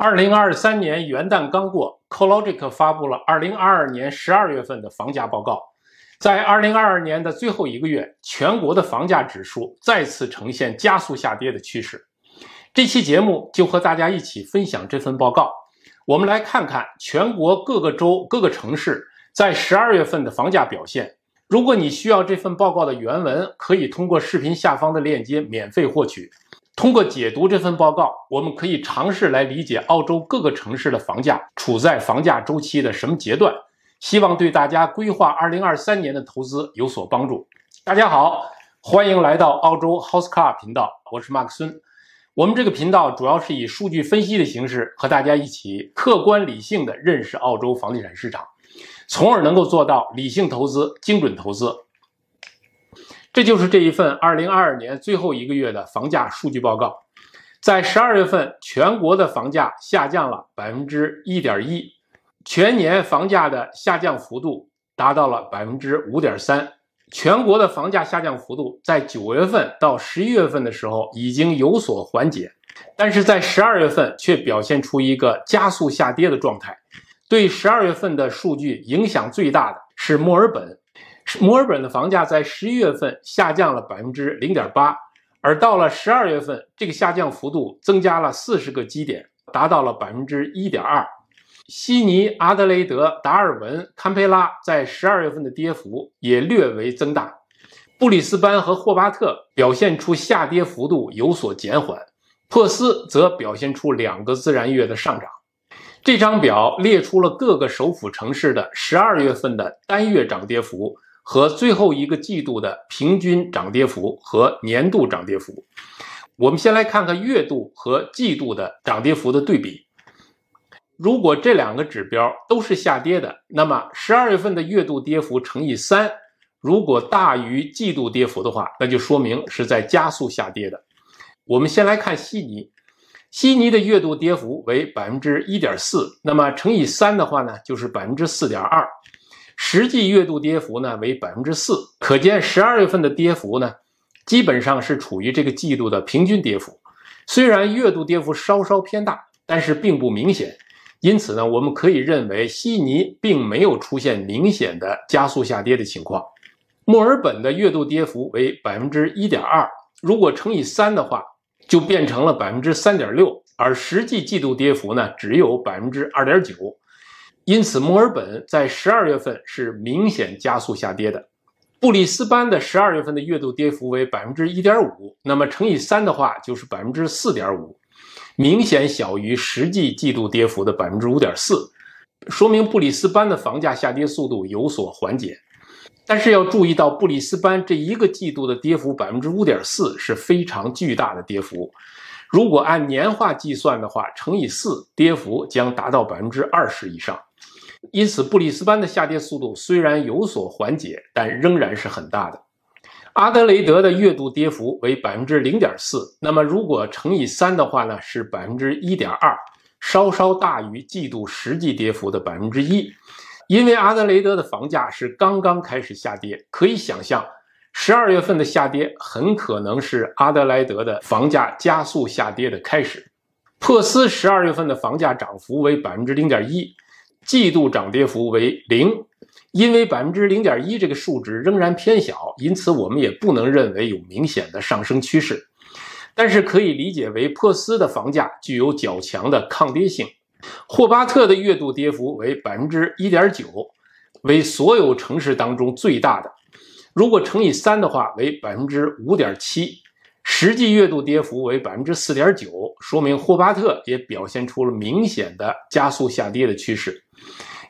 二零二三年元旦刚过 collogic 发布了二零二二年十二月份的房价报告。在二零二二年的最后一个月，全国的房价指数再次呈现加速下跌的趋势。这期节目就和大家一起分享这份报告。我们来看看全国各个州、各个城市在十二月份的房价表现。如果你需要这份报告的原文，可以通过视频下方的链接免费获取。通过解读这份报告，我们可以尝试来理解澳洲各个城市的房价处在房价周期的什么阶段，希望对大家规划2023年的投资有所帮助。大家好，欢迎来到澳洲 Housecar 频道，我是马克孙。我们这个频道主要是以数据分析的形式和大家一起客观理性的认识澳洲房地产市场，从而能够做到理性投资、精准投资。这就是这一份二零二二年最后一个月的房价数据报告。在十二月份，全国的房价下降了百分之一点一，全年房价的下降幅度达到了百分之五点三。全国的房价下降幅度在九月份到十一月份的时候已经有所缓解，但是在十二月份却表现出一个加速下跌的状态。对十二月份的数据影响最大的是墨尔本。墨尔本的房价在十一月份下降了百分之零点八，而到了十二月份，这个下降幅度增加了四十个基点，达到了百分之一点二。悉尼、阿德雷德、达尔文、堪培拉在十二月份的跌幅也略微增大，布里斯班和霍巴特表现出下跌幅度有所减缓，珀斯则表现出两个自然月的上涨。这张表列出了各个首府城市的十二月份的单月涨跌幅。和最后一个季度的平均涨跌幅和年度涨跌幅，我们先来看看月度和季度的涨跌幅的对比。如果这两个指标都是下跌的，那么十二月份的月度跌幅乘以三，如果大于季度跌幅的话，那就说明是在加速下跌的。我们先来看悉尼，悉尼的月度跌幅为百分之一点四，那么乘以三的话呢，就是百分之四点二。实际月度跌幅呢为百分之四，可见十二月份的跌幅呢，基本上是处于这个季度的平均跌幅。虽然月度跌幅稍稍偏大，但是并不明显。因此呢，我们可以认为悉尼并没有出现明显的加速下跌的情况。墨尔本的月度跌幅为百分之一点二，如果乘以三的话，就变成了百分之三点六，而实际季度跌幅呢只有百分之二点九。因此，墨尔本在十二月份是明显加速下跌的。布里斯班的十二月份的月度跌幅为百分之一点五，那么乘以三的话就是百分之四点五，明显小于实际季度跌幅的百分之五点四，说明布里斯班的房价下跌速度有所缓解。但是要注意到，布里斯班这一个季度的跌幅百分之五点四是非常巨大的跌幅。如果按年化计算的话，乘以四，跌幅将达到百分之二十以上。因此，布里斯班的下跌速度虽然有所缓解，但仍然是很大的。阿德雷德的月度跌幅为百分之零点四，那么如果乘以三的话呢，是百分之一点二，稍稍大于季度实际跌幅的百分之一。因为阿德雷德的房价是刚刚开始下跌，可以想象，十二月份的下跌很可能是阿德莱德的房价加速下跌的开始。珀斯十二月份的房价涨幅为百分之零点一。季度涨跌幅为零，因为百分之零点一这个数值仍然偏小，因此我们也不能认为有明显的上升趋势。但是可以理解为珀斯的房价具有较强的抗跌性。霍巴特的月度跌幅为百分之一点九，为所有城市当中最大的。如果乘以三的话，为百分之五点七。实际月度跌幅为百分之四点九，说明霍巴特也表现出了明显的加速下跌的趋势，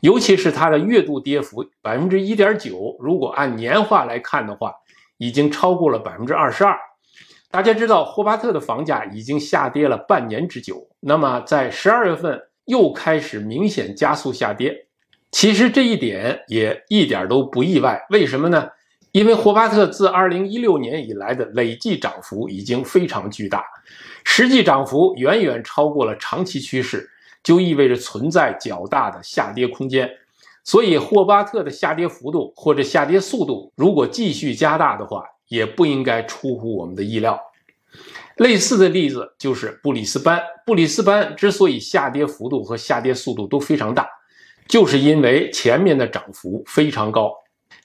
尤其是它的月度跌幅百分之一点九，如果按年化来看的话，已经超过了百分之二十二。大家知道，霍巴特的房价已经下跌了半年之久，那么在十二月份又开始明显加速下跌，其实这一点也一点都不意外。为什么呢？因为霍巴特自2016年以来的累计涨幅已经非常巨大，实际涨幅远远超过了长期趋势，就意味着存在较大的下跌空间。所以，霍巴特的下跌幅度或者下跌速度如果继续加大的话，也不应该出乎我们的意料。类似的例子就是布里斯班。布里斯班之所以下跌幅度和下跌速度都非常大，就是因为前面的涨幅非常高。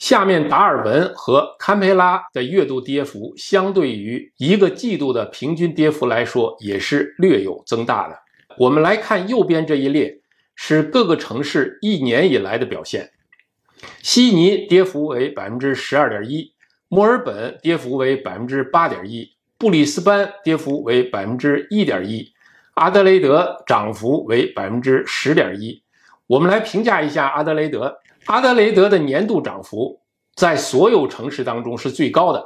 下面达尔文和堪培拉的月度跌幅，相对于一个季度的平均跌幅来说，也是略有增大的。我们来看右边这一列，是各个城市一年以来的表现。悉尼跌幅为百分之十二点一，墨尔本跌幅为百分之八点一，布里斯班跌幅为百分之一点一，阿德雷德涨幅为百分之十点一。我们来评价一下阿德雷德。阿德雷德的年度涨幅在所有城市当中是最高的，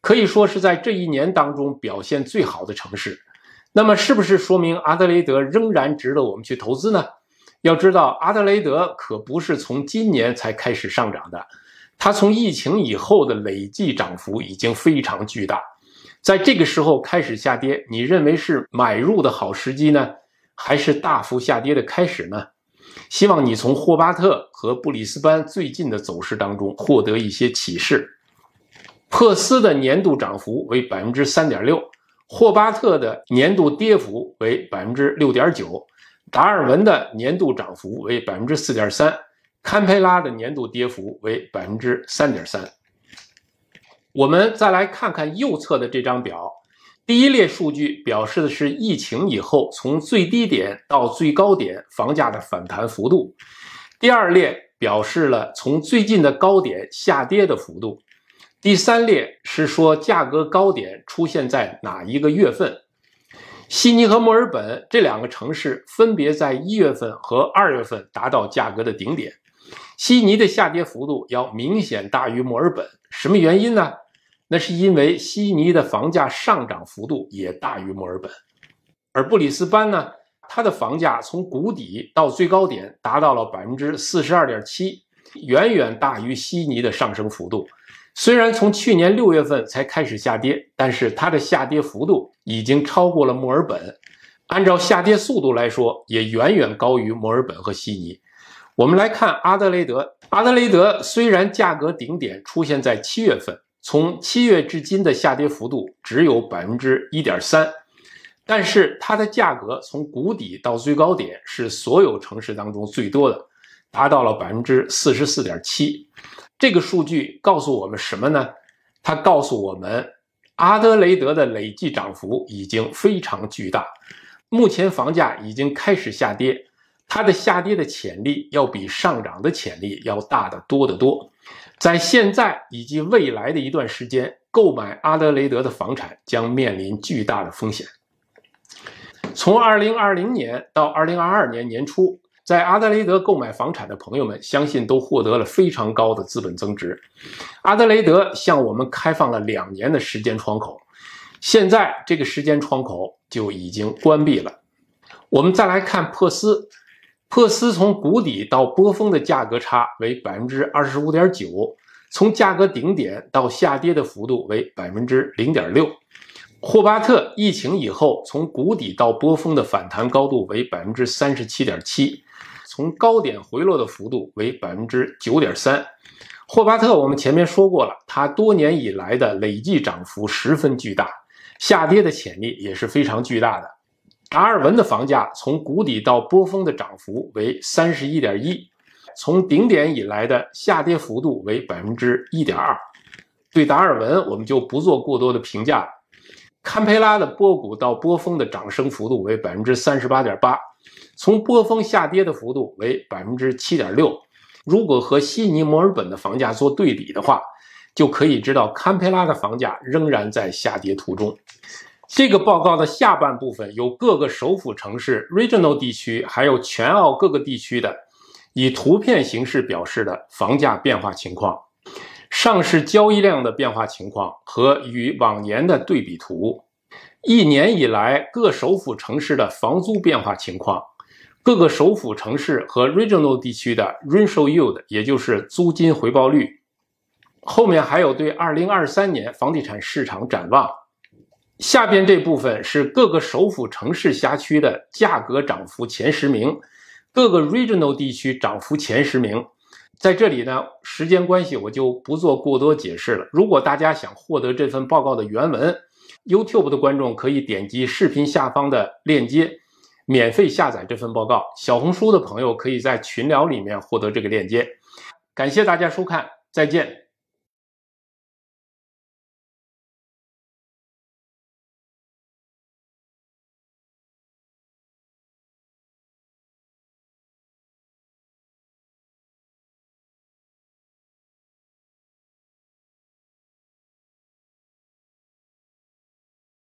可以说是在这一年当中表现最好的城市。那么，是不是说明阿德雷德仍然值得我们去投资呢？要知道，阿德雷德可不是从今年才开始上涨的，它从疫情以后的累计涨幅已经非常巨大。在这个时候开始下跌，你认为是买入的好时机呢，还是大幅下跌的开始呢？希望你从霍巴特和布里斯班最近的走势当中获得一些启示。珀斯的年度涨幅为百分之三点六，霍巴特的年度跌幅为百分之六点九，达尔文的年度涨幅为百分之四点三，堪培拉的年度跌幅为百分之三点三。我们再来看看右侧的这张表。第一列数据表示的是疫情以后从最低点到最高点房价的反弹幅度，第二列表示了从最近的高点下跌的幅度，第三列是说价格高点出现在哪一个月份。悉尼和墨尔本这两个城市分别在一月份和二月份达到价格的顶点，悉尼的下跌幅度要明显大于墨尔本，什么原因呢？那是因为悉尼的房价上涨幅度也大于墨尔本，而布里斯班呢，它的房价从谷底到最高点达到了百分之四十二点七，远远大于悉尼的上升幅度。虽然从去年六月份才开始下跌，但是它的下跌幅度已经超过了墨尔本，按照下跌速度来说，也远远高于墨尔本和悉尼。我们来看阿德雷德，阿德雷德虽然价格顶点出现在七月份。从七月至今的下跌幅度只有百分之一点三，但是它的价格从谷底到最高点是所有城市当中最多的，达到了百分之四十四点七。这个数据告诉我们什么呢？它告诉我们，阿德雷德的累计涨幅已经非常巨大，目前房价已经开始下跌，它的下跌的潜力要比上涨的潜力要大得多得多。在现在以及未来的一段时间，购买阿德雷德的房产将面临巨大的风险。从2020年到2022年年初，在阿德雷德购买房产的朋友们，相信都获得了非常高的资本增值。阿德雷德向我们开放了两年的时间窗口，现在这个时间窗口就已经关闭了。我们再来看珀斯。珀斯从谷底到波峰的价格差为百分之二十五点九，从价格顶点到下跌的幅度为百分之零点六。霍巴特疫情以后从谷底到波峰的反弹高度为百分之三十七点七，从高点回落的幅度为百分之九点三。霍巴特我们前面说过了，它多年以来的累计涨幅十分巨大，下跌的潜力也是非常巨大的。达尔文的房价从谷底到波峰的涨幅为三十一点一，从顶点以来的下跌幅度为百分之一点二。对达尔文，我们就不做过多的评价了。堪培拉的波谷到波峰的涨升幅度为百分之三十八点八，从波峰下跌的幅度为百分之七点六。如果和悉尼、墨尔本的房价做对比的话，就可以知道堪培拉的房价仍然在下跌途中。这个报告的下半部分有各个首府城市 （regional 地区）还有全澳各个地区的以图片形式表示的房价变化情况、上市交易量的变化情况和与往年的对比图，一年以来各首府城市的房租变化情况，各个首府城市和 regional 地区的 rental yield，也就是租金回报率。后面还有对2023年房地产市场展望。下边这部分是各个首府城市辖区的价格涨幅前十名，各个 regional 地区涨幅前十名。在这里呢，时间关系我就不做过多解释了。如果大家想获得这份报告的原文，YouTube 的观众可以点击视频下方的链接，免费下载这份报告。小红书的朋友可以在群聊里面获得这个链接。感谢大家收看，再见。